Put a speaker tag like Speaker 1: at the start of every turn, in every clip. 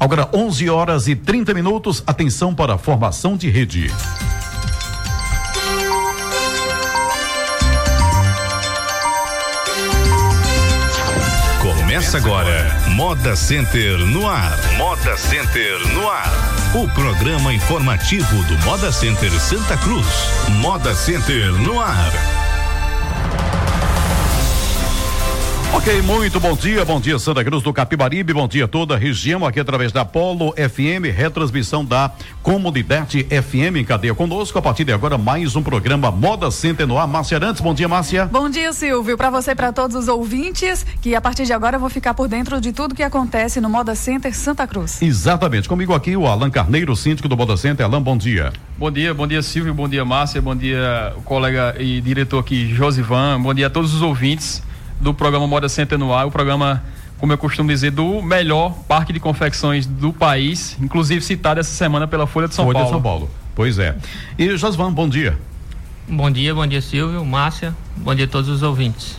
Speaker 1: Agora 11 horas e 30 minutos. Atenção para a formação de rede.
Speaker 2: Começa agora, Moda Center no ar. Moda Center no ar. O programa informativo do Moda Center Santa Cruz. Moda Center no ar.
Speaker 1: Ok, muito bom dia, bom dia Santa Cruz do Capibaribe, bom dia toda a região aqui através da Polo FM, retransmissão da Comunidade FM em cadeia conosco. A partir de agora, mais um programa Moda Center no ar. Márcia Arantes, bom dia, Márcia.
Speaker 3: Bom dia, Silvio. Para você e para todos os ouvintes, que a partir de agora eu vou ficar por dentro de tudo que acontece no Moda Center Santa Cruz.
Speaker 1: Exatamente. Comigo aqui o Alan Carneiro, síndico do Moda Center. Alan, bom dia.
Speaker 4: Bom dia, bom dia, Silvio, bom dia, Márcia, bom dia, o colega e diretor aqui, Josivan, bom dia a todos os ouvintes do programa Moda Center no ar, o programa, como eu costumo dizer, do melhor parque de confecções do país, inclusive citado essa semana pela Folha de São
Speaker 1: Folha
Speaker 4: Paulo.
Speaker 1: de São Paulo. Pois é. E Josvan, bom dia.
Speaker 5: Bom dia, bom dia Silvio, Márcia, bom dia a todos os ouvintes.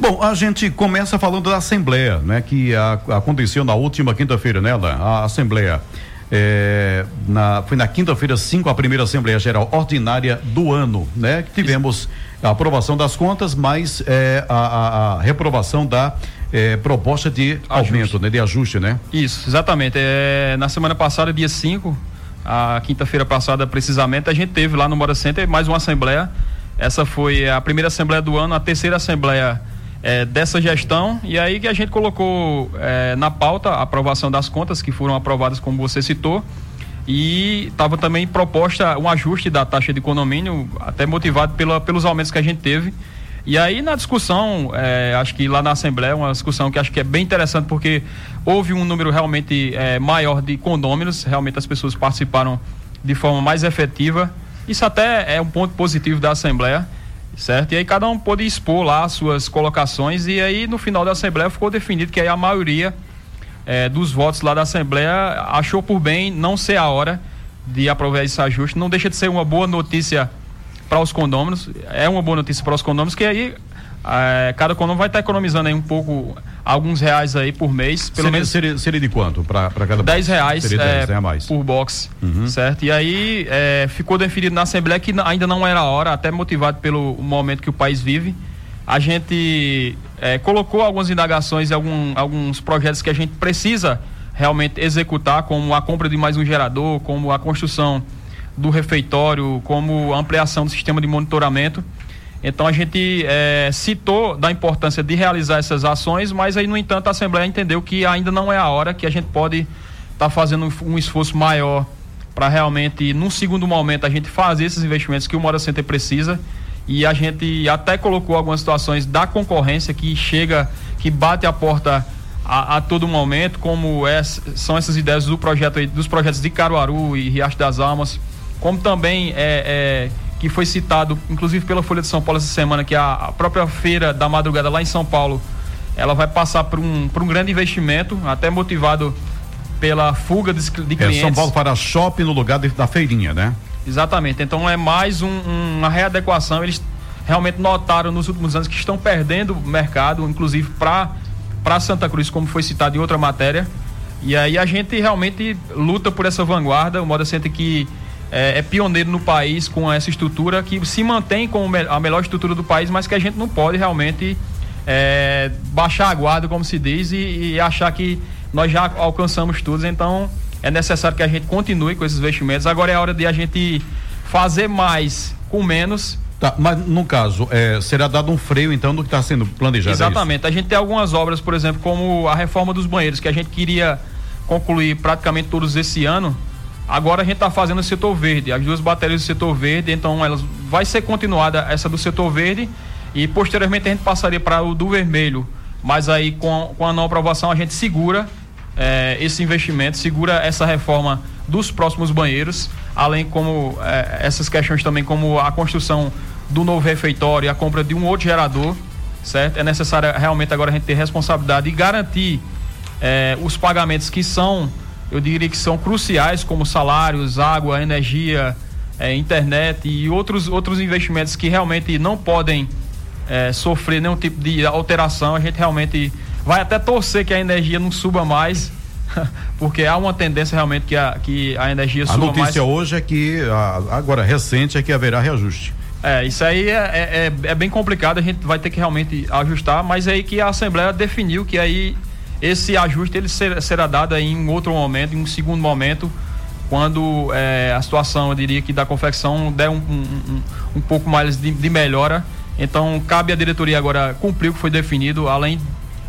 Speaker 1: Bom, a gente começa falando da Assembleia, né? Que a, aconteceu na última quinta-feira, né, A Assembleia. É, na, foi na quinta-feira, 5, a primeira Assembleia Geral Ordinária do ano, né? Que tivemos a aprovação das contas, mas é, a, a, a, reprovação da é, proposta de ajuste. aumento, né? De ajuste, né?
Speaker 4: Isso, exatamente. É, na semana passada, dia 5, a quinta-feira passada precisamente, a gente teve lá no Mora Center mais uma Assembleia. Essa foi a primeira Assembleia do ano, a terceira Assembleia é, dessa gestão. E aí que a gente colocou é, na pauta a aprovação das contas que foram aprovadas como você citou. E estava também proposta um ajuste da taxa de condomínio até motivado pela, pelos aumentos que a gente teve. E aí na discussão é, acho que lá na Assembleia uma discussão que acho que é bem interessante porque houve um número realmente é, maior de condôminos. Realmente as pessoas participaram de forma mais efetiva. Isso até é um ponto positivo da Assembleia certo? E aí cada um pôde expor lá suas colocações e aí no final da Assembleia ficou definido que aí a maioria é, dos votos lá da Assembleia achou por bem não ser a hora de aprovar esse ajuste. Não deixa de ser uma boa notícia para os condôminos, é uma boa notícia para os condôminos, que aí é, cada condomínio vai estar tá economizando aí um pouco, alguns reais aí por mês. Pelo
Speaker 1: seria,
Speaker 4: menos
Speaker 1: seria, seria de quanto para cada
Speaker 4: 10 reais,
Speaker 1: seria 10, é, mais.
Speaker 4: por box, uhum. certo? E aí é, ficou definido na Assembleia que ainda não era a hora, até motivado pelo momento que o país vive. A gente é, colocou algumas indagações e algum, alguns projetos que a gente precisa realmente executar, como a compra de mais um gerador, como a construção do refeitório, como a ampliação do sistema de monitoramento. Então a gente é, citou da importância de realizar essas ações, mas aí, no entanto, a Assembleia entendeu que ainda não é a hora, que a gente pode estar tá fazendo um esforço maior para realmente, num segundo momento, a gente fazer esses investimentos que o Mora Center precisa. E a gente até colocou algumas situações da concorrência que chega, que bate a porta a, a todo momento, como é, são essas ideias do projeto dos projetos de Caruaru e Riacho das Almas, como também é, é que foi citado, inclusive pela Folha de São Paulo essa semana, que a, a própria feira da madrugada lá em São Paulo, ela vai passar por um, por um grande investimento, até motivado pela fuga de, de clientes.
Speaker 1: É, São Paulo para shopping no lugar de, da feirinha, né?
Speaker 4: Exatamente. Então é mais um, um, uma readequação. Eles realmente notaram nos últimos anos que estão perdendo mercado, inclusive para para Santa Cruz, como foi citado em outra matéria. E aí a gente realmente luta por essa vanguarda. O Moda Center que é, é, pioneiro no país com essa estrutura que se mantém como a melhor estrutura do país, mas que a gente não pode realmente é, baixar a guarda, como se diz, e, e, achar que nós já alcançamos tudo. Então é necessário que a gente continue com esses investimentos. Agora é a hora de a gente fazer mais com menos.
Speaker 1: Tá, mas no caso, é, será dado um freio então do que está sendo planejado? É
Speaker 4: Exatamente. A gente tem algumas obras, por exemplo, como a reforma dos banheiros, que a gente queria concluir praticamente todos esse ano Agora a gente está fazendo o setor verde, as duas baterias do setor verde, então elas vai ser continuada essa do setor verde e posteriormente a gente passaria para o do vermelho. Mas aí com, com a não aprovação a gente segura eh, esse investimento, segura essa reforma dos próximos banheiros, além como eh, essas questões também como a construção do novo refeitório e a compra de um outro gerador, certo? É necessário realmente agora a gente ter responsabilidade e garantir eh, os pagamentos que são eu diria que são cruciais, como salários, água, energia, é, internet e outros, outros investimentos que realmente não podem é, sofrer nenhum tipo de alteração. A gente realmente vai até torcer que a energia não suba mais, porque há uma tendência realmente que a, que a energia
Speaker 1: A
Speaker 4: suba
Speaker 1: notícia
Speaker 4: mais.
Speaker 1: hoje é que, a- agora recente, é que haverá reajuste.
Speaker 4: É, isso aí é, é, é- é bem complicado, a gente vai ter que realmente ajustar, mas é aí que a Assembleia definiu que aí esse ajuste ele ser- será dado em um outro momento, em um segundo momento, quando é, a situação, eu diria que da confecção der um, um, um- pouco mais de, de melhora. Então, cabe à diretoria agora cumprir o que foi definido, além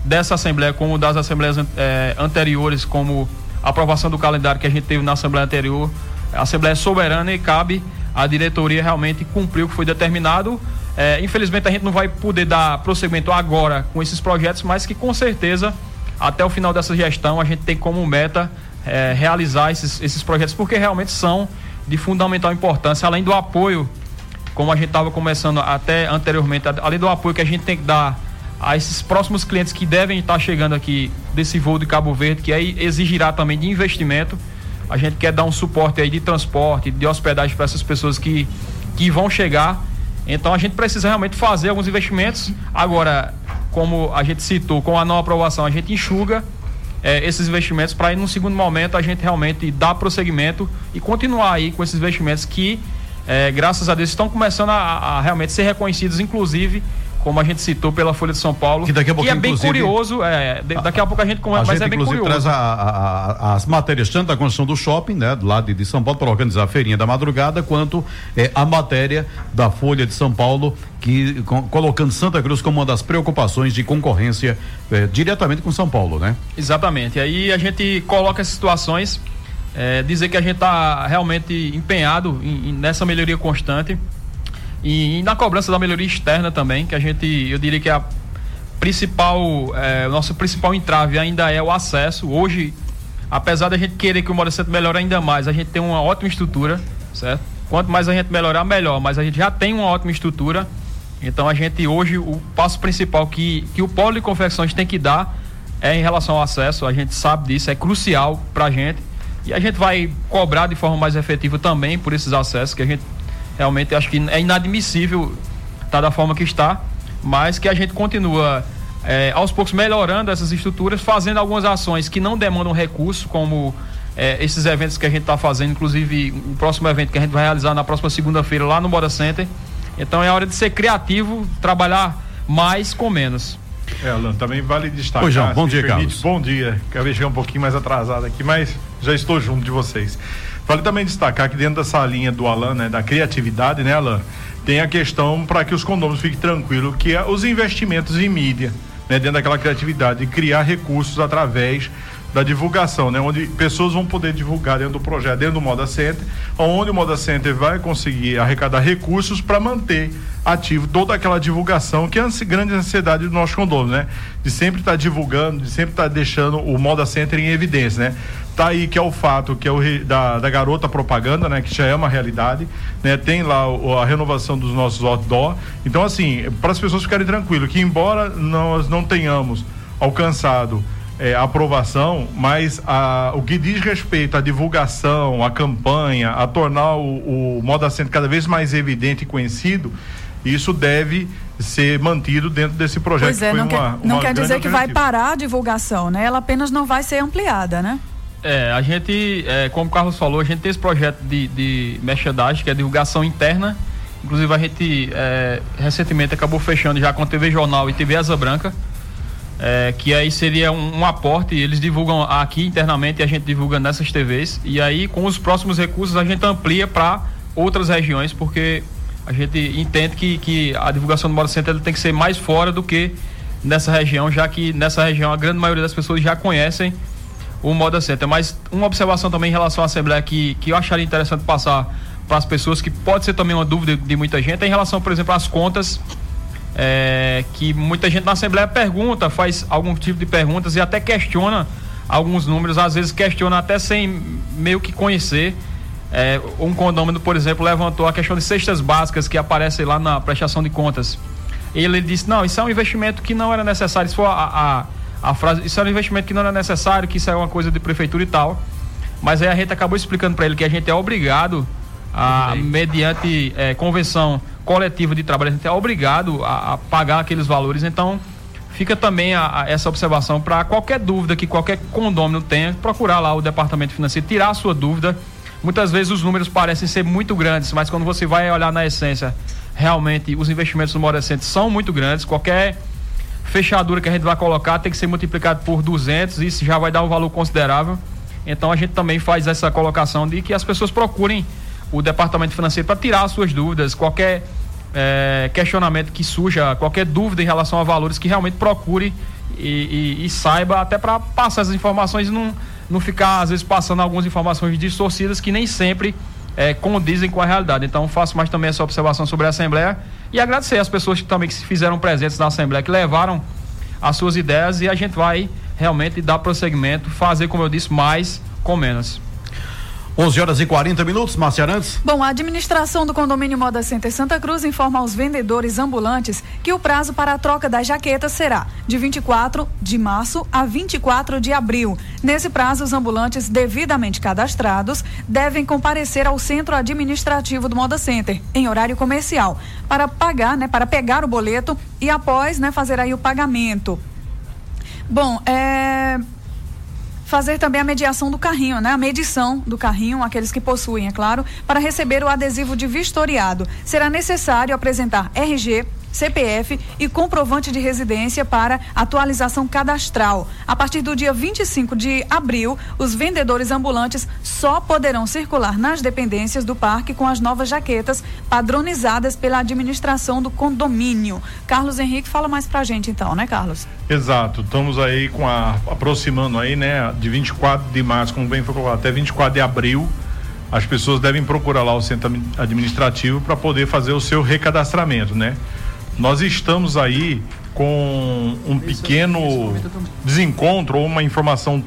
Speaker 4: dessa Assembleia, como das Assembleias eh, anteriores, como a aprovação do calendário que a gente teve na Assembleia anterior. A Assembleia é soberana e cabe à diretoria realmente cumprir o que foi determinado. Eh, infelizmente, a gente não vai poder dar prosseguimento agora com esses projetos, mas que com certeza, até o final dessa gestão, a gente tem como meta eh, realizar esses, esses projetos, porque realmente são de fundamental importância, além do apoio como a gente estava começando até anteriormente, além do apoio que a gente tem que dar a esses próximos clientes que devem estar chegando aqui desse voo de Cabo Verde, que aí exigirá também de investimento. A gente quer dar um suporte aí de transporte, de hospedagem para essas pessoas que, que vão chegar. Então a gente precisa realmente fazer alguns investimentos. Agora, como a gente citou, com a não aprovação, a gente enxuga eh, esses investimentos para, num segundo momento, a gente realmente dar prosseguimento e continuar aí com esses investimentos que é, graças a Deus estão começando a, a realmente ser reconhecidos, inclusive, como a gente citou pela Folha de São Paulo,
Speaker 1: Que daqui a pouquinho,
Speaker 4: é bem curioso, é, de- daqui a pouco a gente
Speaker 1: A
Speaker 4: comenta, mas
Speaker 1: gente,
Speaker 4: é bem curioso.
Speaker 1: traz a- a- a- as matérias, tanto da construção do shopping, né, do lado de, de São Paulo, para organizar a feirinha da madrugada, quanto eh, a matéria da Folha de São Paulo, que com- colocando Santa Cruz como uma das preocupações de concorrência eh, diretamente com São Paulo, né?
Speaker 4: Exatamente. Aí a gente coloca essas situações, é, dizer que a gente está realmente empenhado em- em- nessa melhoria constante e, e na cobrança da melhoria externa também, que a gente, eu diria que a principal, é, o nosso principal entrave ainda é o acesso. Hoje, apesar da gente querer que o Moda Centro melhore ainda mais, a gente tem uma ótima estrutura, certo? Quanto mais a gente melhorar, melhor, mas a gente já tem uma ótima estrutura. Então a gente hoje, o passo principal que, que o polo de confecções tem que dar é em relação ao acesso, a gente sabe disso, é crucial pra gente. E a gente vai cobrar de forma mais efetiva também por esses acessos, que a gente realmente acho que é inadmissível estar da forma que está, mas que a gente continua eh, aos poucos melhorando essas estruturas, fazendo algumas ações que não demandam recurso, como eh, esses eventos que a gente está fazendo, inclusive o próximo evento que a gente vai realizar na próxima segunda-feira lá no Moda Center. Então é hora de ser criativo, trabalhar mais com menos.
Speaker 6: É, Alan, também vale destacar.
Speaker 1: Oi, João. Bom dia,
Speaker 6: permite.
Speaker 1: Carlos.
Speaker 6: Bom dia. Acabei de chegar um pouquinho mais atrasado aqui, mas já estou junto de vocês. Vale também destacar que dentro dessa linha do Alan, né, da criatividade, né, Alan, tem a questão para que os condôminos fiquem tranquilos, que é os investimentos em mídia, né, dentro daquela criatividade, de criar recursos através da divulgação, né, onde pessoas vão poder divulgar dentro do projeto, dentro do Moda Center, onde o Moda Center vai conseguir arrecadar recursos para manter ativo toda aquela divulgação que é a grande ansiedade do nosso condomínio, né? De sempre estar divulgando, de sempre estar deixando o Moda Center em evidência, né? Tá aí que é o fato que é o da, da garota propaganda, né? Que já é uma realidade, né? Tem lá o- a renovação dos nossos outdoor. Então, assim, para as pessoas ficarem tranquilas, que embora nós não tenhamos alcançado é, aprovação, mas a, o que diz respeito à divulgação, à campanha, a tornar o, o Moda Center cada vez mais evidente e conhecido, isso deve ser mantido dentro desse projeto.
Speaker 3: Pois é,
Speaker 6: que foi
Speaker 3: não quer,
Speaker 6: uma-
Speaker 3: não
Speaker 6: uma
Speaker 3: quer dizer que vai parar a divulgação, né? Ela apenas não vai ser ampliada, né?
Speaker 4: É, a gente, é, como o Carlos falou, a gente tem esse projeto de, de merchandising, que é divulgação interna. Inclusive, a gente é, recentemente acabou fechando já com a TV Jornal e TV Asa Branca, é, que aí seria um, um aporte. Eles divulgam aqui internamente e a gente divulga nessas TVs. E aí, com os próximos recursos, a gente amplia para outras regiões, porque a gente entende que, que a divulgação do Moda Center ele tem que ser mais fora do que nessa região, já que nessa região a grande maioria das pessoas já conhecem o Moda Center. Mas uma observação também em relação à Assembleia que, que eu acharia interessante passar para as pessoas, que pode ser também uma dúvida de muita gente, é em relação, por exemplo, às contas. é, que muita gente na Assembleia pergunta, faz algum tipo de perguntas e até questiona alguns números, às vezes questiona até sem meio que conhecer. É, um condômino, por exemplo, levantou a questão de cestas básicas que aparecem lá na prestação de contas. Ele disse: não, isso é um investimento que não era necessário. Isso foi a, a, a frase: isso era um investimento que não era necessário, que isso é uma coisa de prefeitura e tal. Mas aí a gente acabou explicando para ele que a gente é obrigado, a, mediante é, convenção coletiva de trabalho, a gente é obrigado a, a pagar aqueles valores. Então, fica também a, a, essa observação para qualquer dúvida que qualquer condomínio tenha, procurar lá o departamento financeiro, tirar a sua dúvida. Muitas vezes os números parecem ser muito grandes, mas quando você vai olhar na essência, realmente os investimentos no Moda Center são muito grandes. Qualquer fechadura que a gente vai colocar tem que ser multiplicado por 200, isso já vai dar um valor considerável. Então a gente também faz essa colocação de que as pessoas procurem o departamento financeiro para tirar as suas dúvidas, qualquer é, questionamento que surja, qualquer dúvida em relação a valores, que realmente procure e, e, e saiba, até para passar essas informações não, não ficar, às vezes, passando algumas informações distorcidas que nem sempre é, condizem com a realidade. Então, faço mais também essa observação sobre a Assembleia e agradecer as pessoas que também que se fizeram presentes na Assembleia, que levaram as suas ideias e a gente vai realmente dar prosseguimento, fazer, como eu disse, mais com menos.
Speaker 1: 11 horas e 40 minutos, Márcia Arantes.
Speaker 3: Bom, a administração do condomínio Moda Center Santa Cruz informa aos vendedores ambulantes que o prazo para a troca das jaquetas será de 24 de março a 24 de abril. Nesse prazo, os ambulantes devidamente cadastrados devem comparecer ao centro administrativo do Moda Center em horário comercial para pagar, né, para pegar o boleto e após, né, fazer aí o pagamento. Bom, é fazer também a mediação do carrinho, né? A medição do carrinho, aqueles que possuem, é claro, para receber o adesivo de vistoriado. Será necessário apresentar RG, CPF e comprovante de residência para atualização cadastral. A partir do dia 25 de abril, os vendedores ambulantes só poderão circular nas dependências do parque com as novas jaquetas padronizadas pela administração do condomínio. Carlos Henrique fala mais pra gente então, né, Carlos?
Speaker 6: Exato. Estamos aí com a aproximando aí, né, de 24 de março, como bem foi colocado, até 24 de abril as pessoas devem procurar lá o centro administrativo para poder fazer o seu recadastramento, né? Nós estamos aí com um pequeno desencontro ou uma informação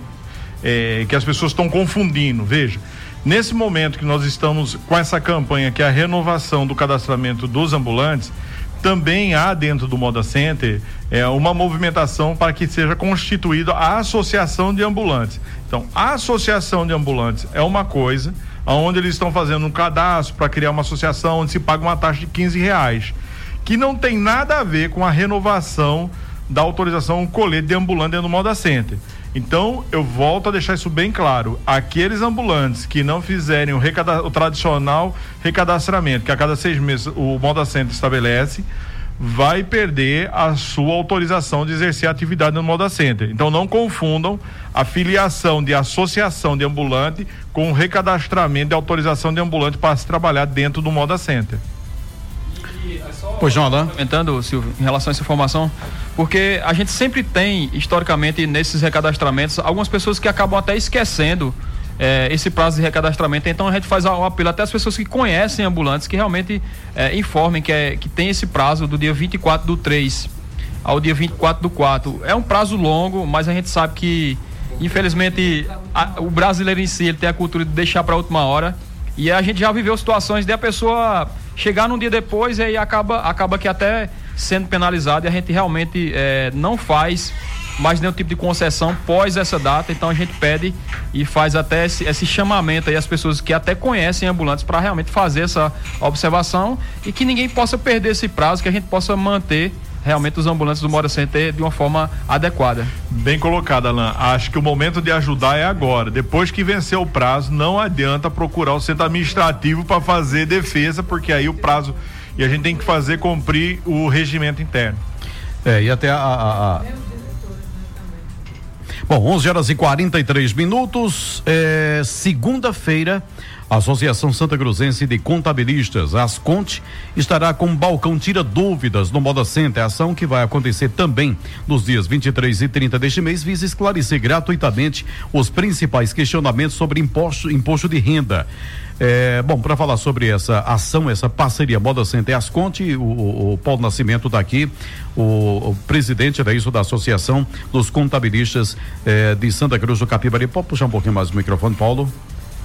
Speaker 6: é, que as pessoas estão confundindo. Veja, nesse momento que nós estamos com essa campanha, que é a renovação do cadastramento dos ambulantes, também há dentro do Moda Center é, uma movimentação para que seja constituída a associação de ambulantes. Então, a associação de ambulantes é uma coisa, onde eles estão fazendo um cadastro para criar uma associação onde se paga uma taxa de 15 reais que não tem nada a ver com a renovação da autorização colete de ambulante do Moda Center. Então, eu volto a deixar isso bem claro. Aqueles ambulantes que não fizerem o, o tradicional recadastramento, que a cada seis meses o Moda Center estabelece, vai perder a sua autorização de exercer atividade no Moda Center. Então, não confundam a filiação de associação de ambulante com o recadastramento de autorização de ambulante para se trabalhar dentro do Moda Center.
Speaker 4: Pois não, Alain. Comentando, Silvio, em relação a essa informação, porque a gente sempre tem, historicamente, nesses recadastramentos, algumas pessoas que acabam até esquecendo é, esse prazo de recadastramento. Então a gente faz um apelo até as pessoas que conhecem ambulantes que realmente é, informem que, é, que tem esse prazo do dia 24 do 3 ao dia 24 do 4. É um prazo longo, mas a gente sabe que, infelizmente, a, o brasileiro em si ele tem a cultura de deixar para a última hora. E a gente já viveu situações de a pessoa chegar num dia depois e aí acaba, acaba que até sendo penalizado e a gente realmente é, não faz mais nenhum tipo de concessão pós essa data, então a gente pede e faz até esse, esse chamamento aí às pessoas que até conhecem ambulantes para realmente fazer essa observação e que ninguém possa perder esse prazo, que a gente possa manter realmente os ambulantes do Mora Center de uma forma adequada.
Speaker 6: Bem colocado, Alain. Acho que o momento de ajudar é agora. Depois que vencer o prazo, não adianta procurar o centro administrativo para fazer defesa, porque aí o prazo. E a gente tem que fazer cumprir o regimento interno.
Speaker 1: É, e até a... a, a... Bom, 11 horas e 43 minutos. É, Segunda-feira. A Associação Santa Cruzense de Contabilistas, Asconte, estará com um balcão Tira Dúvidas no Moda Center, ação que vai acontecer também nos dias 23 e 30 deste mês, visa esclarecer gratuitamente os principais questionamentos sobre imposto, imposto de renda. É, bom, para falar sobre essa ação, essa parceria Moda Center Asconte, o, o, o Paulo Nascimento está aqui, o, o, presidente da isso da Associação dos Contabilistas é, de Santa Cruz do Capibari. Pode puxar um pouquinho mais o microfone, Paulo?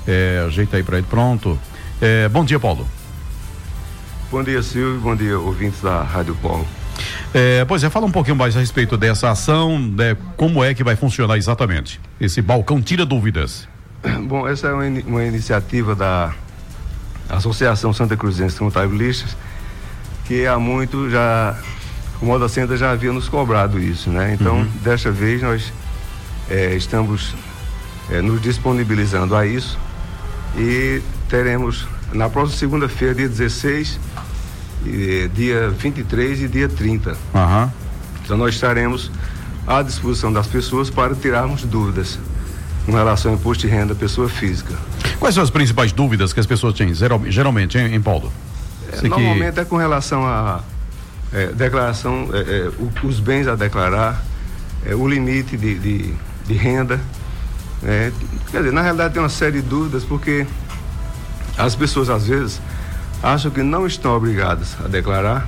Speaker 1: É, ajeita aí para ele, pronto. É, bom dia, Paulo.
Speaker 7: Bom dia, Silvio. Bom dia, ouvintes da Rádio Paulo.
Speaker 1: É, pois é, fala um pouquinho mais a respeito dessa ação, né, como é que vai funcionar exatamente? Esse balcão tira dúvidas.
Speaker 7: Bom, essa é uma, uma iniciativa da Associação Santa Cruzense Contabilistas, que há muito já o Moda Center já havia nos cobrado isso, né? Então,
Speaker 1: Uhum.
Speaker 7: desta vez nós eh, estamos eh, nos disponibilizando a isso e teremos na próxima segunda-feira, dia 16, e, dia 23 e dia 30.
Speaker 1: Aham.
Speaker 7: Então nós estaremos à disposição das pessoas para tirarmos dúvidas com relação ao imposto de renda da pessoa física.
Speaker 1: Quais são as principais dúvidas que as pessoas têm, geral- geralmente, hein, hein, Paulo?
Speaker 7: É,
Speaker 1: Sei que-
Speaker 7: normalmente é com relação à é, declaração, é, é, os bens a declarar, é, o limite de, de, de renda. É, quer dizer, na realidade tem uma série de dúvidas porque as pessoas às vezes acham que não estão obrigadas a declarar,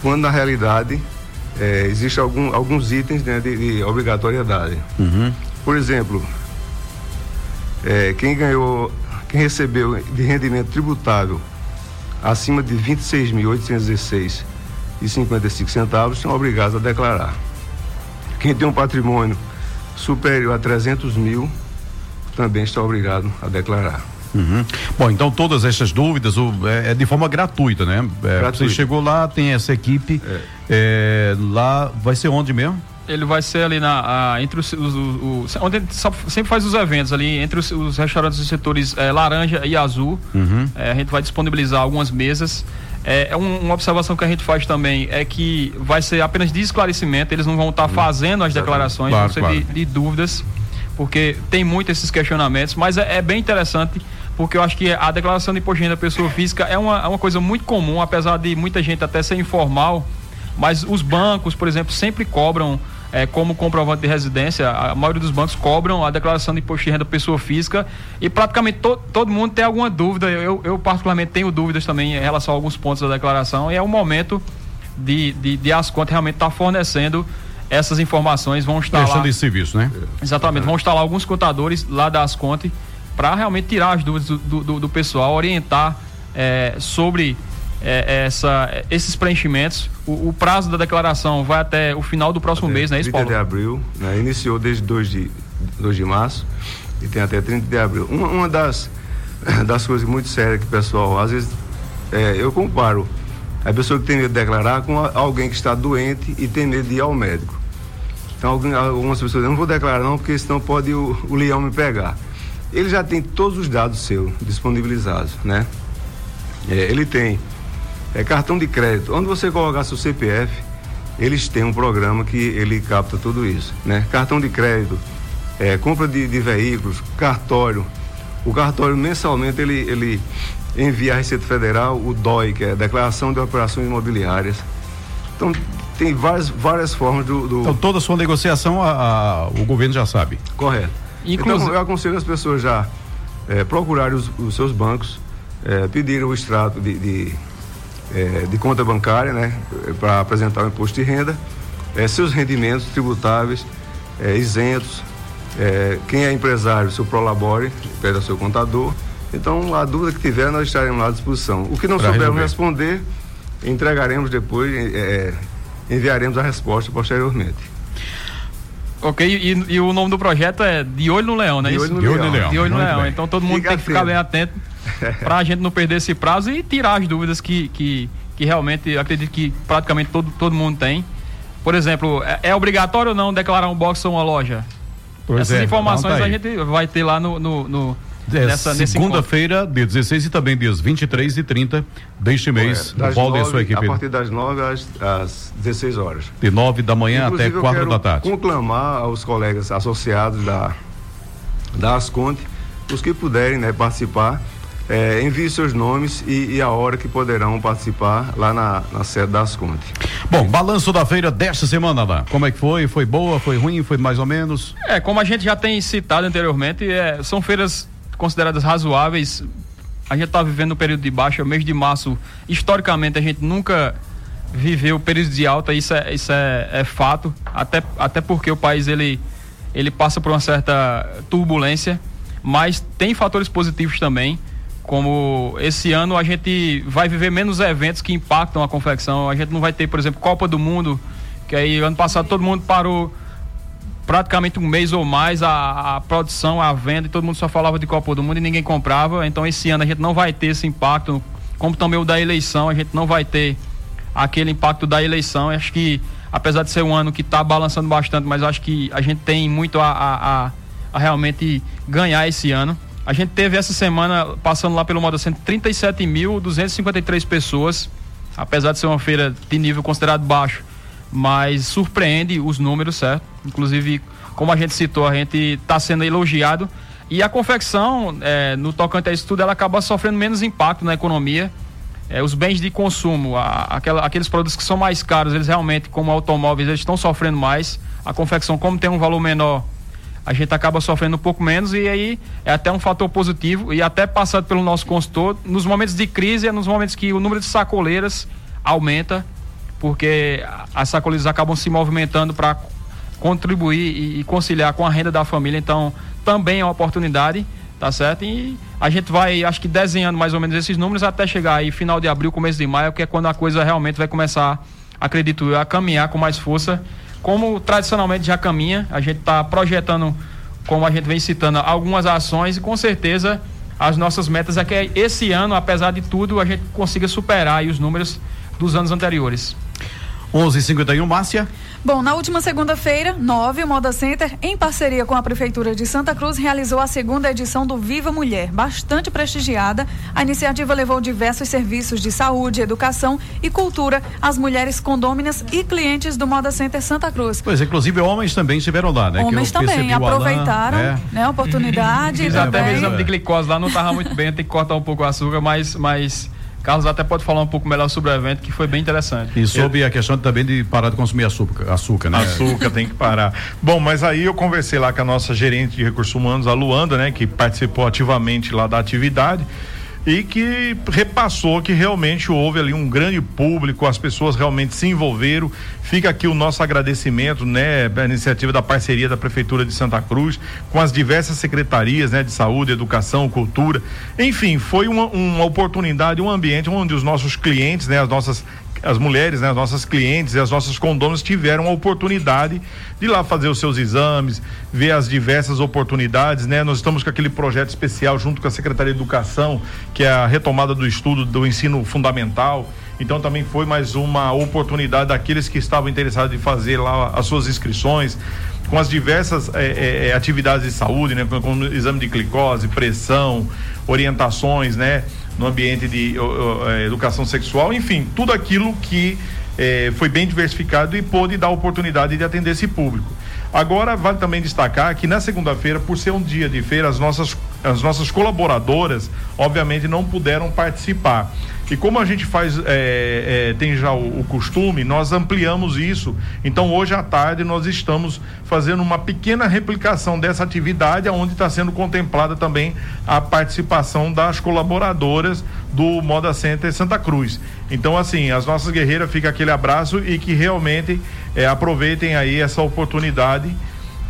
Speaker 7: quando na realidade é, existem algum, alguns itens né, de, de obrigatoriedade.
Speaker 1: Uhum.
Speaker 7: Por exemplo, é, quem ganhou, quem recebeu de rendimento tributável acima de 26.816 e 55 centavos são obrigados a declarar. Quem tem um patrimônio superior a 300 mil também está obrigado a declarar.
Speaker 1: Uhum. Bom, então todas essas dúvidas o- é, é de forma gratuita, né? É,
Speaker 7: Gratuita.
Speaker 1: Você chegou lá, tem essa equipe, é, lá vai ser onde mesmo?
Speaker 4: Ele vai ser ali na, a- entre os, os- os- os- onde ele sempre faz os eventos ali, entre os, os restaurantes dos setores eh, laranja e azul.
Speaker 1: Uhum.
Speaker 4: Eh, a gente vai disponibilizar algumas mesas. É, é um- uma observação que a gente faz também é que vai ser apenas de esclarecimento, eles não vão estar fazendo as declarações,
Speaker 1: Claro,
Speaker 4: vão ser
Speaker 1: claro.
Speaker 4: de, de dúvidas, porque tem muito esses questionamentos, mas é, é bem interessante, porque eu acho que a declaração de imposto de renda pessoa física é uma, é uma coisa muito comum, apesar de muita gente até ser informal, mas os bancos, por exemplo, sempre cobram eh, como comprovante de residência, a maioria dos bancos cobram a declaração de imposto de renda da pessoa física e praticamente to, todo mundo tem alguma dúvida. Eu, eu, particularmente tenho dúvidas também em relação a alguns pontos da declaração e é o momento de, de, de as contas realmente estar fornecendo essas informações, vão estar lá.
Speaker 1: Prestando esse serviço, né?
Speaker 4: Exatamente, vão instalar alguns contadores lá das contas para realmente tirar as dúvidas do, do, do pessoal, orientar eh, sobre eh, essa, esses preenchimentos. O, o prazo da declaração vai até o final do próximo mês, né, isso,
Speaker 7: 30
Speaker 4: Paulo?
Speaker 7: de abril, né? iniciou desde 2 de, 2 de março e tem até 30 de abril. Uma, uma das, das coisas muito sérias que o pessoal, às vezes, é, eu comparo a pessoa que tem medo de declarar com a- alguém que está doente e tem medo de ir ao médico. Então alguém- algumas pessoas dizem, não vou declarar não, porque senão pode o, o leão me pegar. Ele já tem todos os dados seus disponibilizados, né? É, ele tem é, cartão de crédito. Onde você colocar seu CPF, eles têm um programa que ele capta tudo isso, né? Cartão de crédito, é, compra de, de veículos, cartório. O cartório mensalmente ele, ele envia à Receita Federal o DOI, que é a Declaração de Operações Imobiliárias. Então tem várias, várias formas do, do-
Speaker 1: Então toda a sua negociação a- a- o governo já sabe.
Speaker 7: Correto.
Speaker 4: Inclusive-
Speaker 7: Então, eu aconselho as pessoas já eh, procurarem os, os seus bancos, eh, pedirem o extrato de, de, eh, de conta bancária, né, para apresentar o imposto de renda, eh, seus rendimentos tributáveis, eh, isentos, eh, quem é empresário, seu prolabore, pede ao seu contador. Então, a dúvida que tiver, nós estaremos lá à disposição. O que não
Speaker 1: Pra
Speaker 7: soubermos responder, entregaremos depois, eh, enviaremos a resposta posteriormente.
Speaker 4: Ok, e, e o nome do projeto é De Olho no Leão, né?
Speaker 7: De
Speaker 4: isso?
Speaker 7: Olho no
Speaker 1: De Olho no
Speaker 7: Leão.
Speaker 1: Leão.
Speaker 4: De olho no
Speaker 1: Muito
Speaker 4: leão.
Speaker 1: bem.
Speaker 4: Então todo mundo
Speaker 7: Fica
Speaker 4: tem que ficar
Speaker 7: atento.
Speaker 4: bem atento para a gente não perder esse prazo e tirar as dúvidas que, que, que realmente acredito que praticamente todo, todo mundo tem. Por exemplo, é, é obrigatório ou não declarar um box ou uma loja?
Speaker 1: Pois
Speaker 4: Essas
Speaker 1: é,
Speaker 4: informações
Speaker 1: tá
Speaker 4: a gente vai ter lá no, no, no-
Speaker 1: É. Segunda-feira, dia 16 e também dias 23 e 30 deste mês. O Paulo e a sua equipe.
Speaker 7: A partir das 9 às, às 16 horas.
Speaker 1: De 9 da manhã
Speaker 7: Inclusive,
Speaker 1: até
Speaker 7: eu
Speaker 1: 4
Speaker 7: quero
Speaker 1: da tarde.
Speaker 7: conclamar aos colegas associados da, da Asconte, os que puderem né, participar, eh, envie seus nomes e, e a hora que poderão participar lá na, na sede da Asconte.
Speaker 1: Bom, balanço da feira desta semana lá. Como é que foi? Foi boa? Foi ruim? Foi mais ou menos?
Speaker 4: É, como a gente já tem citado anteriormente, é, são feiras consideradas razoáveis. A gente está vivendo um período de baixa, mês de março, historicamente a gente nunca viveu período de alta, isso é, isso é, é fato, até, até porque o país ele, ele passa por uma certa turbulência, mas tem fatores positivos também, como esse ano a gente vai viver menos eventos que impactam a confecção, a gente não vai ter, por exemplo, Copa do Mundo, que aí ano passado todo mundo parou praticamente um mês ou mais a, a produção, a venda, e todo mundo só falava de Copa do Mundo e ninguém comprava. Então esse ano a gente não vai ter esse impacto, como também o da eleição, a gente não vai ter aquele impacto da eleição. Acho que, apesar de ser um ano que está balançando bastante, mas acho que a gente tem muito a, a, a, a, realmente ganhar esse ano. A gente teve essa semana, passando lá pelo Moda Center, 37.253 pessoas, apesar de ser uma feira de nível considerado baixo, mas surpreende os números, certo? Inclusive, como a gente citou, a gente está sendo elogiado. E a confecção, é, no tocante a isso tudo, ela acaba sofrendo menos impacto na economia é, os bens de consumo, a, aquela, aqueles produtos que são mais caros, eles realmente, como automóveis, eles estão sofrendo mais. A confecção, como tem um valor menor, a gente acaba sofrendo um pouco menos e aí é até um fator positivo e até passado pelo nosso consultor, nos momentos de crise é nos momentos que o número de sacoleiras aumenta, porque as sacoleiras acabam se movimentando para contribuir e, conciliar com a renda da família, então também é uma oportunidade tá certo? E a gente vai, acho que desenhando mais ou menos esses números até chegar aí final de abril, começo de maio, que é quando a coisa realmente vai começar, acredito eu, a caminhar com mais força, como tradicionalmente já caminha. A gente está projetando, como a gente vem citando, algumas ações e com certeza as nossas metas é que esse ano, apesar de tudo, a gente consiga superar os números dos anos anteriores.
Speaker 1: 11:51 Márcia.
Speaker 3: Bom, na última segunda-feira, 9, o Moda Center, em parceria com a Prefeitura de Santa Cruz, realizou a segunda edição do Viva Mulher, bastante prestigiada. A iniciativa levou diversos serviços de saúde, educação e cultura às mulheres condôminas e clientes do Moda Center Santa Cruz.
Speaker 1: Pois, inclusive homens também estiveram lá, né?
Speaker 3: Homens também aproveitaram Alain, é. né, a oportunidade.
Speaker 4: Fiz até mesmo exame de glicose lá, não estava muito bem, tem que cortar um pouco o açúcar, mas, mas Carlos até pode falar um pouco melhor sobre o evento, que foi bem interessante.
Speaker 1: E sobre eu... a questão também de parar de consumir açúcar, açúcar né?
Speaker 6: Açúcar, tem que parar. Bom, mas aí eu conversei lá com a nossa gerente de recursos humanos, a Luanda, né, que participou ativamente lá da atividade e que repassou que realmente houve ali um grande público, as pessoas realmente se envolveram. Fica aqui o nosso agradecimento, né, a iniciativa da parceria da prefeitura de Santa Cruz com as diversas secretarias, né, de saúde, educação, cultura. Enfim, foi uma, uma oportunidade, um ambiente onde os nossos clientes, né, as nossas as mulheres, né, as nossas clientes e as nossas condôminas tiveram a oportunidade de ir lá fazer os seus exames, ver as diversas oportunidades, né? Nós estamos com aquele projeto especial junto com a Secretaria de Educação, que é a retomada do estudo do ensino fundamental. Então também foi mais uma oportunidade daqueles que estavam interessados em fazer lá as suas inscrições com as diversas é, é, atividades de saúde, né? Como exame de glicose, pressão, orientações, né? No ambiente de uh, educação sexual, enfim, tudo aquilo que eh, foi bem diversificado e pôde dar oportunidade de atender esse público. Agora, vale também destacar que na segunda-feira, por ser um dia de feira, as nossas, as nossas colaboradoras, obviamente, não puderam participar. E como a gente faz, é, é, tem já o, o, costume, nós ampliamos isso. Então hoje à tarde nós estamos fazendo uma pequena replicação dessa atividade, onde está sendo contemplada também a participação das colaboradoras do Moda Center Santa Cruz. Então, assim, as nossas guerreiras fica aquele abraço e que realmente é, aproveitem aí essa oportunidade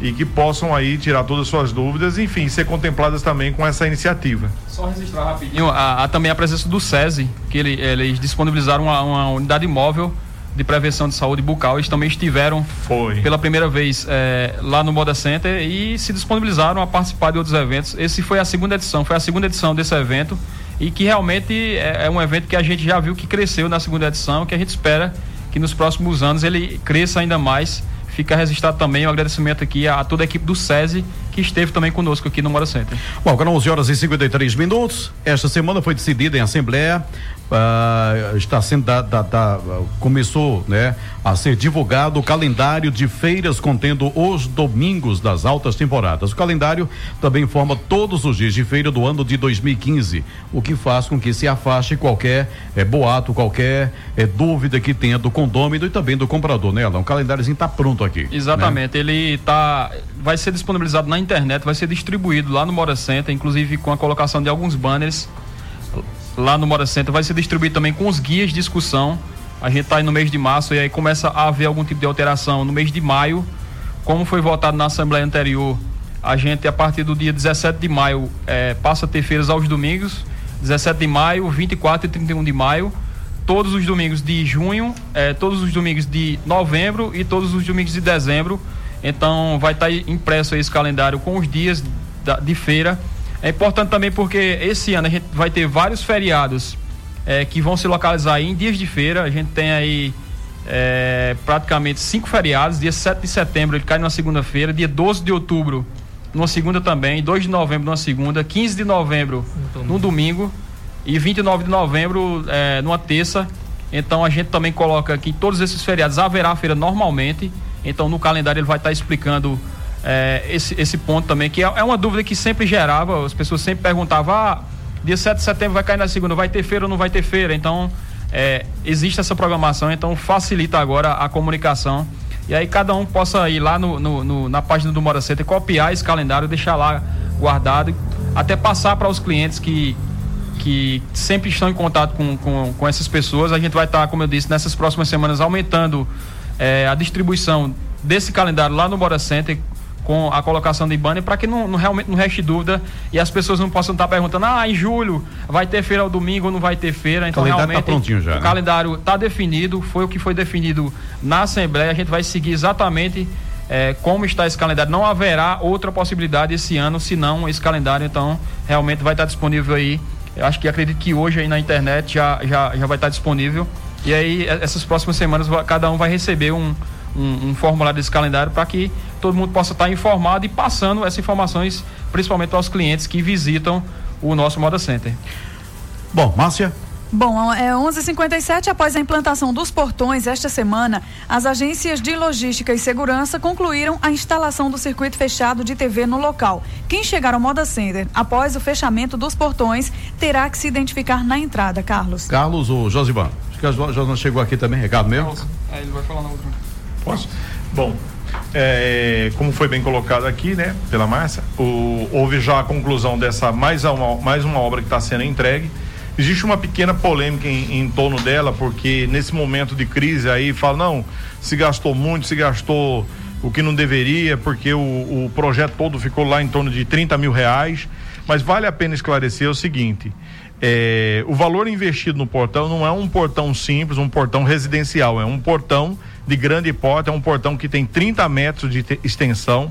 Speaker 6: e que possam aí tirar todas as suas dúvidas, enfim, ser contempladas também com essa iniciativa.
Speaker 4: Só registrar rapidinho, a, a também a presença do SESI, que ele, eles disponibilizaram uma, uma, unidade móvel de prevenção de saúde bucal, eles também estiveram
Speaker 6: Foi.
Speaker 4: pela primeira vez é, lá no Moda Center e se disponibilizaram a participar de outros eventos. Esse foi a segunda edição, foi a segunda edição desse evento e que realmente é, é um evento que a gente já viu que cresceu na segunda edição, que a gente espera que nos próximos anos ele cresça ainda mais fica registrado também o agradecimento aqui a, a, toda a equipe do SESI que esteve também conosco aqui no Mora Center.
Speaker 1: Bom, agora 11 horas e 53 minutos. Esta semana foi decidida em Assembleia uh, está sendo da, da, da, começou né a ser divulgado o calendário de feiras contendo os domingos das altas temporadas. O calendário também informa todos os dias de feira do ano de 2015, o que faz com que se afaste qualquer é, boato, qualquer é, dúvida que tenha do condômino e também do comprador, né? Um calendáriozinho está pronto aqui.
Speaker 4: Exatamente, né? ele tá vai ser disponibilizado na internet, vai ser distribuído lá no Mora Center, inclusive com a colocação de alguns banners lá no Mora Center. Vai ser distribuído também com os guias de discussão. A gente está aí no mês de março e aí começa a haver algum tipo de alteração no mês de maio. Como foi votado na Assembleia anterior, a gente, a partir do dia 17 de maio, é, passa a ter feiras aos domingos. 17 de maio, 24 e 31 de maio. Todos os domingos de junho, é, todos os domingos de novembro e todos os domingos de dezembro. Então vai estar tá impresso esse calendário com os dias da, de feira é importante também porque esse ano a gente vai ter vários feriados é, que vão se localizar aí em dias de feira. A gente tem aí é, praticamente cinco feriados. Dia 7 de setembro ele cai numa segunda-feira, dia 12 de outubro numa segunda também, 2 de novembro numa segunda, 15 de novembro no domingo e 29 de novembro é, numa terça. Então a gente também coloca que em todos esses feriados haverá feira normalmente. Então no calendário ele vai estar explicando é, esse, esse ponto também, que é, é, uma dúvida que sempre gerava, as pessoas sempre perguntavam, ah, dia 7 de setembro vai cair na segunda, vai ter feira ou não vai ter feira? Então, é, existe essa programação, então facilita agora a comunicação. E aí cada um possa ir lá no, no, no na página do Mora Center, copiar esse calendário, deixar lá guardado, até passar para os clientes que, que sempre estão em contato com, com, com essas pessoas. A gente vai estar, tá, como eu disse, nessas próximas semanas aumentando é, a distribuição desse calendário lá no Mora Center, com a colocação de banner para que não, não, realmente não reste dúvida e as pessoas não possam estar perguntando, ah, em julho vai ter feira ao domingo ou não vai ter feira. Então,
Speaker 1: o calendário está prontinho já.
Speaker 4: O
Speaker 1: né?
Speaker 4: calendário está definido, foi o que foi definido na Assembleia, a gente vai seguir exatamente é, como está esse calendário. Não haverá outra possibilidade esse ano, senão esse calendário, então, realmente vai estar disponível aí. Eu acho que acredito que hoje aí na internet já, já, já vai estar disponível. E aí, essas próximas semanas, cada um vai receber um, um, um formulário desse calendário para que todo mundo possa estar informado e passando essas informações, principalmente aos clientes que visitam o nosso Moda Center.
Speaker 1: Bom, Márcia.
Speaker 3: Bom, é 11:57 após a implantação dos portões esta semana, as agências de logística e segurança concluíram a instalação do circuito fechado de TV no local. Quem chegar ao Moda Center após o fechamento dos portões terá que se identificar na entrada, Carlos.
Speaker 1: Carlos ou Josivan? Acho que a Josivan chegou aqui também, recado mesmo?
Speaker 4: É, ele vai falar na outra.
Speaker 6: Posso? Bom, é, como foi bem colocado aqui, né, pela Márcia, houve já a conclusão dessa mais uma, mais uma obra que está sendo entregue. Existe uma pequena polêmica em, em, torno dela, porque nesse momento de crise aí fala, não, se gastou muito, se gastou o que não deveria, porque o, o projeto todo ficou lá em torno de 30 mil reais. Mas vale a pena esclarecer o seguinte: é, o valor investido no portão não é um portão simples, um portão residencial, é um portão de grande porte, é um portão que tem 30 metros de extensão.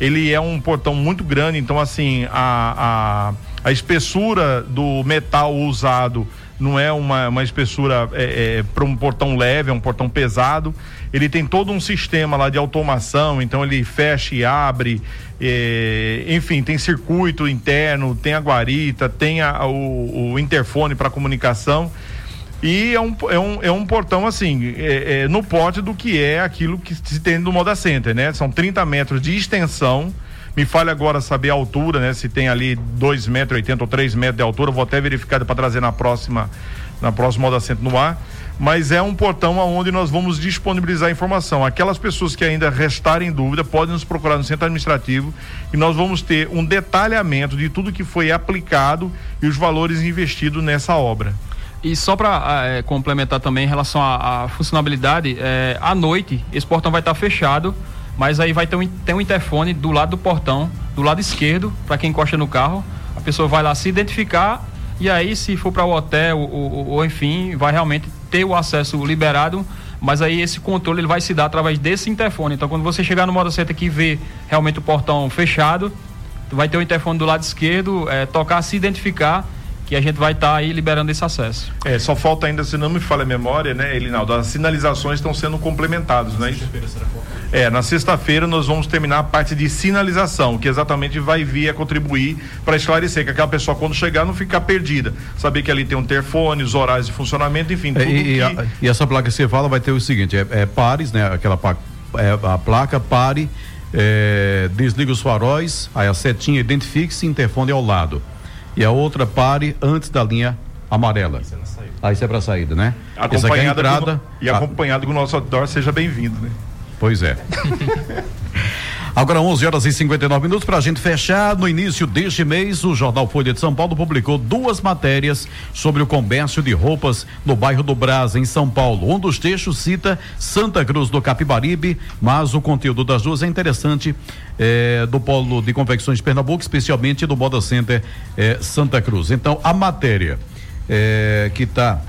Speaker 6: Ele é um portão muito grande, então assim, a, a, a espessura do metal usado não é uma, uma espessura é, é, para um portão leve, é um portão pesado. Ele tem todo um sistema lá de automação, então ele fecha e abre, é, enfim, tem circuito interno, tem a guarita, tem a, o, o interfone para comunicação. E é um, é um, é um portão assim, é, é, no pote do que é aquilo que se tem no Moda Center, né? São 30 metros de extensão. Me fale agora saber a altura, né? Se tem ali 2,80 metros ou 3 metros de altura. Vou até verificar para trazer na próxima, na próxima Moda Center no ar. Mas é um portão onde nós vamos disponibilizar informação. Aquelas pessoas que ainda restarem dúvida podem nos procurar no centro administrativo e nós vamos ter um detalhamento de tudo que foi aplicado e os valores investidos nessa obra.
Speaker 4: E só para é, complementar também em relação à, à funcionalidade, é, à noite esse portão vai estar tá fechado, mas aí vai ter um, ter um interfone do lado do portão, do lado esquerdo, para quem encosta no carro. A pessoa vai lá se identificar e aí, se for para o hotel ou, ou, ou, enfim, vai realmente ter o acesso liberado. Mas aí esse controle ele vai se dar através desse interfone. Então, quando você chegar no modo certo aqui e ver realmente o portão fechado, vai ter o interfone do lado esquerdo, é, tocar, se identificar que a gente vai estar tá aí liberando esse acesso.
Speaker 6: É, só falta ainda, se não me falha a memória, né, Elinaldo, as sinalizações estão sendo complementadas, né? É, na sexta-feira nós vamos terminar a parte de sinalização, que exatamente vai vir a contribuir para esclarecer que aquela pessoa quando chegar não ficar perdida, saber que ali tem um telefone, os horários de funcionamento, enfim,
Speaker 1: tudo é, e, que... a, e, essa placa que você fala vai ter o seguinte, é, é pares, né, aquela é, a placa pare, é, desliga os faróis, aí a setinha identifique-se, interfone ao lado e a outra pare antes da linha amarela. É saída. Ah, isso é para saída, né?
Speaker 6: Acompanhada é entrada. e acompanhado com o nosso outdoor, seja bem-vindo, né?
Speaker 1: Pois é. Agora 11 horas e 59 minutos para a gente fechar. No início deste mês, o jornal Folha de São Paulo publicou duas matérias sobre o comércio de roupas no bairro do Brás, em São Paulo. Um dos textos cita Santa Cruz do Capibaribe, mas o conteúdo das duas é interessante é, do Polo de Confecções de Pernambuco, especialmente do Moda Center é, Santa Cruz. Então, a matéria é, que está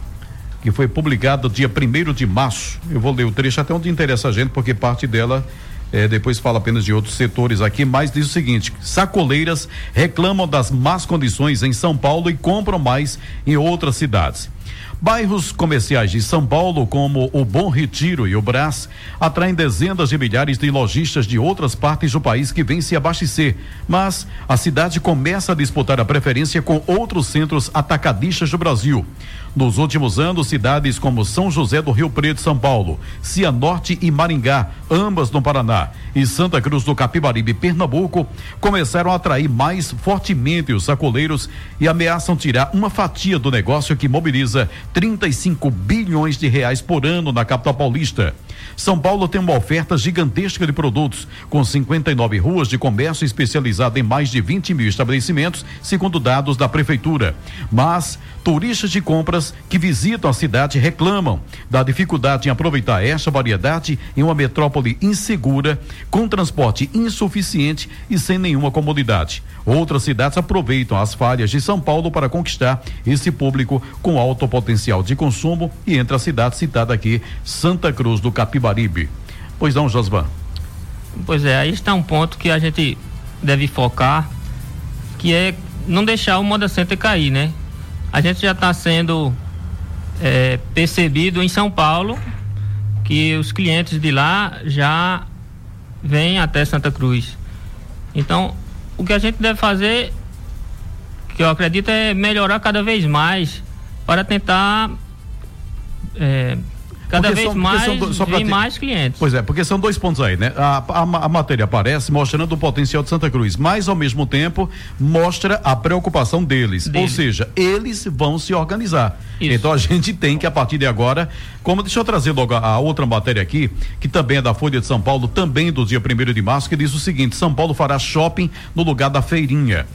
Speaker 1: que foi publicada dia 1 de março. Eu vou ler o trecho até onde interessa a gente, porque parte dela eh, depois fala apenas de outros setores aqui, mas diz o seguinte: sacoleiras reclamam das más condições em São Paulo e compram mais em outras cidades. Bairros comerciais de São Paulo, como o Bom Retiro e o Brás, atraem dezenas de milhares de lojistas de outras partes do país que vêm se abastecer. Mas a cidade começa a disputar a preferência com outros centros atacadistas do Brasil. Nos últimos anos, cidades como São José do Rio Preto, São Paulo, Cianorte e Maringá, ambas no Paraná, e Santa Cruz do Capibaribe, Pernambuco, começaram a atrair mais fortemente os sacoleiros e ameaçam tirar uma fatia do negócio que mobiliza 35 bilhões de reais por ano na capital paulista. São Paulo tem uma oferta gigantesca de produtos, com 59 ruas de comércio especializado em mais de 20 mil estabelecimentos, segundo dados da prefeitura. Mas turistas de compras que visitam a cidade reclamam da dificuldade em aproveitar esta variedade em uma metrópole insegura, com transporte insuficiente e sem nenhuma comodidade. Outras cidades aproveitam as falhas de São Paulo para conquistar esse público com alto potencial de consumo e entre a cidade citada aqui, Santa Cruz do Capibaribe. Pois não, Josvan?
Speaker 5: Pois é, aí está um ponto que a gente deve focar, que é não deixar o Moda Center cair, né? A gente já está sendo é, percebido em São Paulo que os clientes de lá já vêm até Santa Cruz. Então, o que a gente deve fazer, que eu acredito, é melhorar cada vez mais para tentar é, cada
Speaker 1: Porque
Speaker 5: vez
Speaker 1: são-
Speaker 5: mais
Speaker 1: são do- só ter-
Speaker 5: mais clientes.
Speaker 1: Pois é, porque são dois pontos aí, né? A, a, a matéria aparece mostrando o potencial de Santa Cruz, mas ao mesmo tempo mostra a preocupação deles. Ou
Speaker 5: Deles.
Speaker 1: seja, eles vão se organizar.
Speaker 5: Isso.
Speaker 1: Então a gente tem que, a partir de agora, como deixa eu trazer logo a, a outra matéria aqui, que também é da Folha de São Paulo, também do dia 1 de março, que diz o seguinte: São Paulo fará shopping no lugar da feirinha.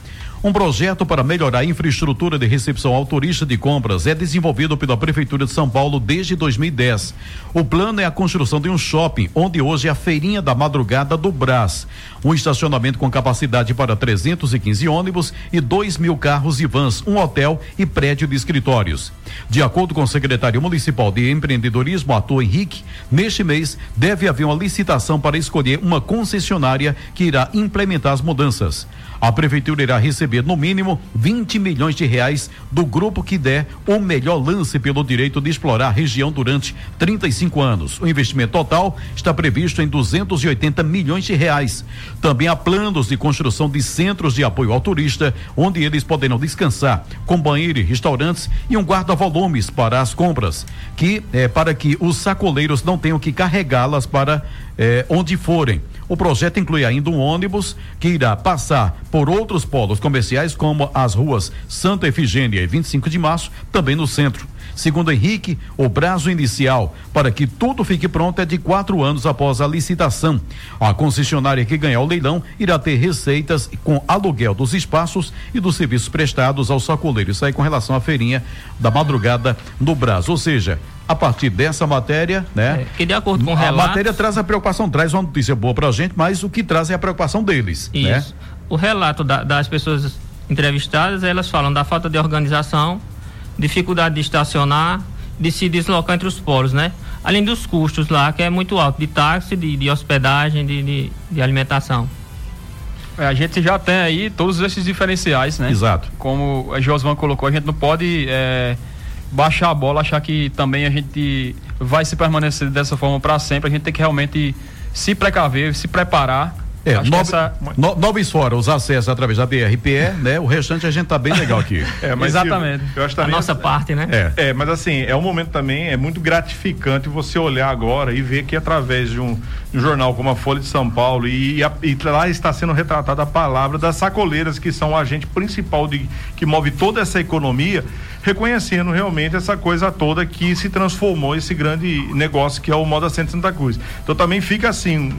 Speaker 1: Um projeto para melhorar a infraestrutura de recepção ao turista de compras é desenvolvido pela Prefeitura de São Paulo desde 2010. O plano é a construção de um shopping, onde hoje é a Feirinha da Madrugada do Brás. Um estacionamento com capacidade para 315 ônibus e 2 mil carros e vans, um hotel e prédio de escritórios. De acordo com o secretário municipal de empreendedorismo, Arthur Henrique, neste mês deve haver uma licitação para escolher uma concessionária que irá implementar as mudanças. A prefeitura irá receber no mínimo 20 milhões de reais do grupo que der o melhor lance pelo direito de explorar a região durante 35 anos. O investimento total está previsto em 280 milhões de reais. Também há planos de construção de centros de apoio ao turista, onde eles poderão descansar, com banheiro e restaurantes e um guarda-volumes para as compras, que é para que os sacoleiros não tenham que carregá-las para eh, onde forem. O projeto inclui ainda um ônibus que irá passar por outros polos comerciais, como as ruas Santa Efigênia e 25 de Março, também no centro. Segundo Henrique, o prazo inicial para que tudo fique pronto é de quatro anos após a licitação. A concessionária que ganhar o leilão irá ter receitas com aluguel dos espaços e dos serviços prestados aos sacoleiros. Isso aí com relação à feirinha da madrugada no Brasil. Ou seja, a partir dessa matéria, né?
Speaker 5: É, que de acordo com
Speaker 1: a
Speaker 5: relatos-
Speaker 1: matéria traz a preocupação, traz uma notícia boa pra gente, mas o que traz é a preocupação deles, né?
Speaker 5: Isso. O relato da- das pessoas entrevistadas, elas falam da falta de organização, dificuldade de estacionar, de se deslocar entre os polos, né? Além dos custos lá, que é muito alto, de táxi, de, de hospedagem, de, de, de alimentação.
Speaker 4: É, a gente já tem aí todos esses diferenciais, né?
Speaker 1: Exato.
Speaker 4: Como a Josvan colocou, a gente não pode é, baixar a bola, achar que também a gente vai se permanecer dessa forma para sempre. A gente tem que realmente se precaver, se preparar.
Speaker 1: É,
Speaker 4: Acho que
Speaker 1: nove,
Speaker 4: essa-
Speaker 1: no- noves fora os acessos através da DRPE, né? O restante a gente tá bem legal aqui.
Speaker 6: É, mas
Speaker 4: Exatamente.
Speaker 6: Eu acho
Speaker 5: A nossa parte, né?
Speaker 1: É.
Speaker 6: É, mas assim, é um momento também, é muito gratificante você olhar agora e ver que através de um, um jornal como a Folha de São Paulo e, a- e lá está sendo retratada a palavra das sacoleiras, que são o agente principal de, que move toda essa economia, reconhecendo realmente essa coisa toda que se transformou esse grande negócio que é o Moda Centro Santa Cruz. Então também fica assim, um-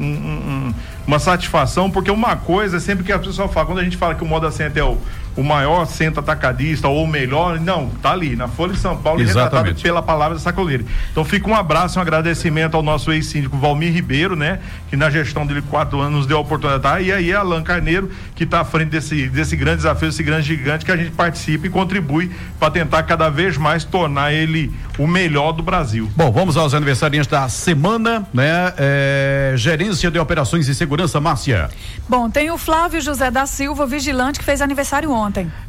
Speaker 6: um- uma satisfação, porque uma coisa é sempre que a pessoa fala, quando a gente fala que o Moda Center é o, o maior centro atacadista ou o melhor, não, tá ali, na Folha de São Paulo,
Speaker 1: Exatamente.
Speaker 6: pela palavra da sacoleira. Então fica um abraço, um agradecimento ao nosso ex-síndico Valmir Ribeiro, né? Que na gestão dele quatro anos nos deu a oportunidade, e aí Alan Carneiro, que está à frente desse, desse grande desafio, desse grande gigante, que a gente participa e contribui para tentar cada vez mais tornar ele o melhor do Brasil.
Speaker 1: Bom, vamos aos aniversariantes da semana, né? É, gerência de operações e segurança, Márcia.
Speaker 3: Bom, tem o Flávio José da Silva, vigilante, que fez aniversário ontem.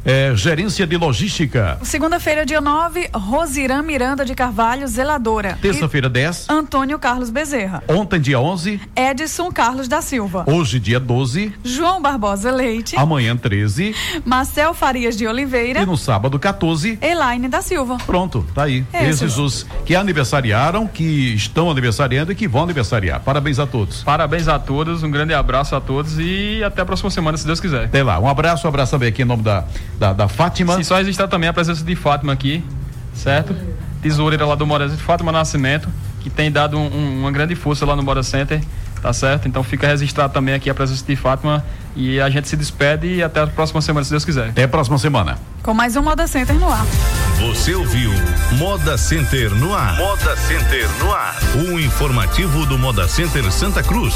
Speaker 1: É, gerência de logística.
Speaker 3: Segunda-feira, dia 9, Rosirã Miranda de Carvalho, zeladora.
Speaker 1: Terça-feira, 10.
Speaker 3: Antônio Carlos Bezerra.
Speaker 1: Ontem, dia 11.
Speaker 3: Edson Carlos da Silva.
Speaker 1: Hoje, dia 12.
Speaker 3: João Barbosa Leite.
Speaker 1: Amanhã, 13.
Speaker 3: Marcel Farias de Oliveira.
Speaker 1: E no sábado, 14.
Speaker 3: Elaine da Silva.
Speaker 1: Pronto, tá aí.
Speaker 3: É,
Speaker 1: Esses os que aniversariaram, que estão aniversariando e que vão aniversariar. Parabéns a todos.
Speaker 4: Parabéns a todos, um grande abraço a todos e até a próxima semana, se Deus quiser.
Speaker 1: Até lá. Um abraço, um abraço também aqui em nome da, da, da Fátima.
Speaker 4: Sim, só registrar também a presença de Fátima aqui, certo? Tesoureira lá do Moda Center, Fátima Nascimento, que tem dado um- um- uma grande força lá no Moda Center, tá certo? Então fica registrado também aqui a presença de Fátima e a gente se despede e até a próxima semana, se Deus quiser.
Speaker 1: Até a próxima semana.
Speaker 3: Com mais um Moda Center no ar.
Speaker 2: Você ouviu Moda Center no ar. Moda Center no ar. O informativo do Moda Center Santa Cruz.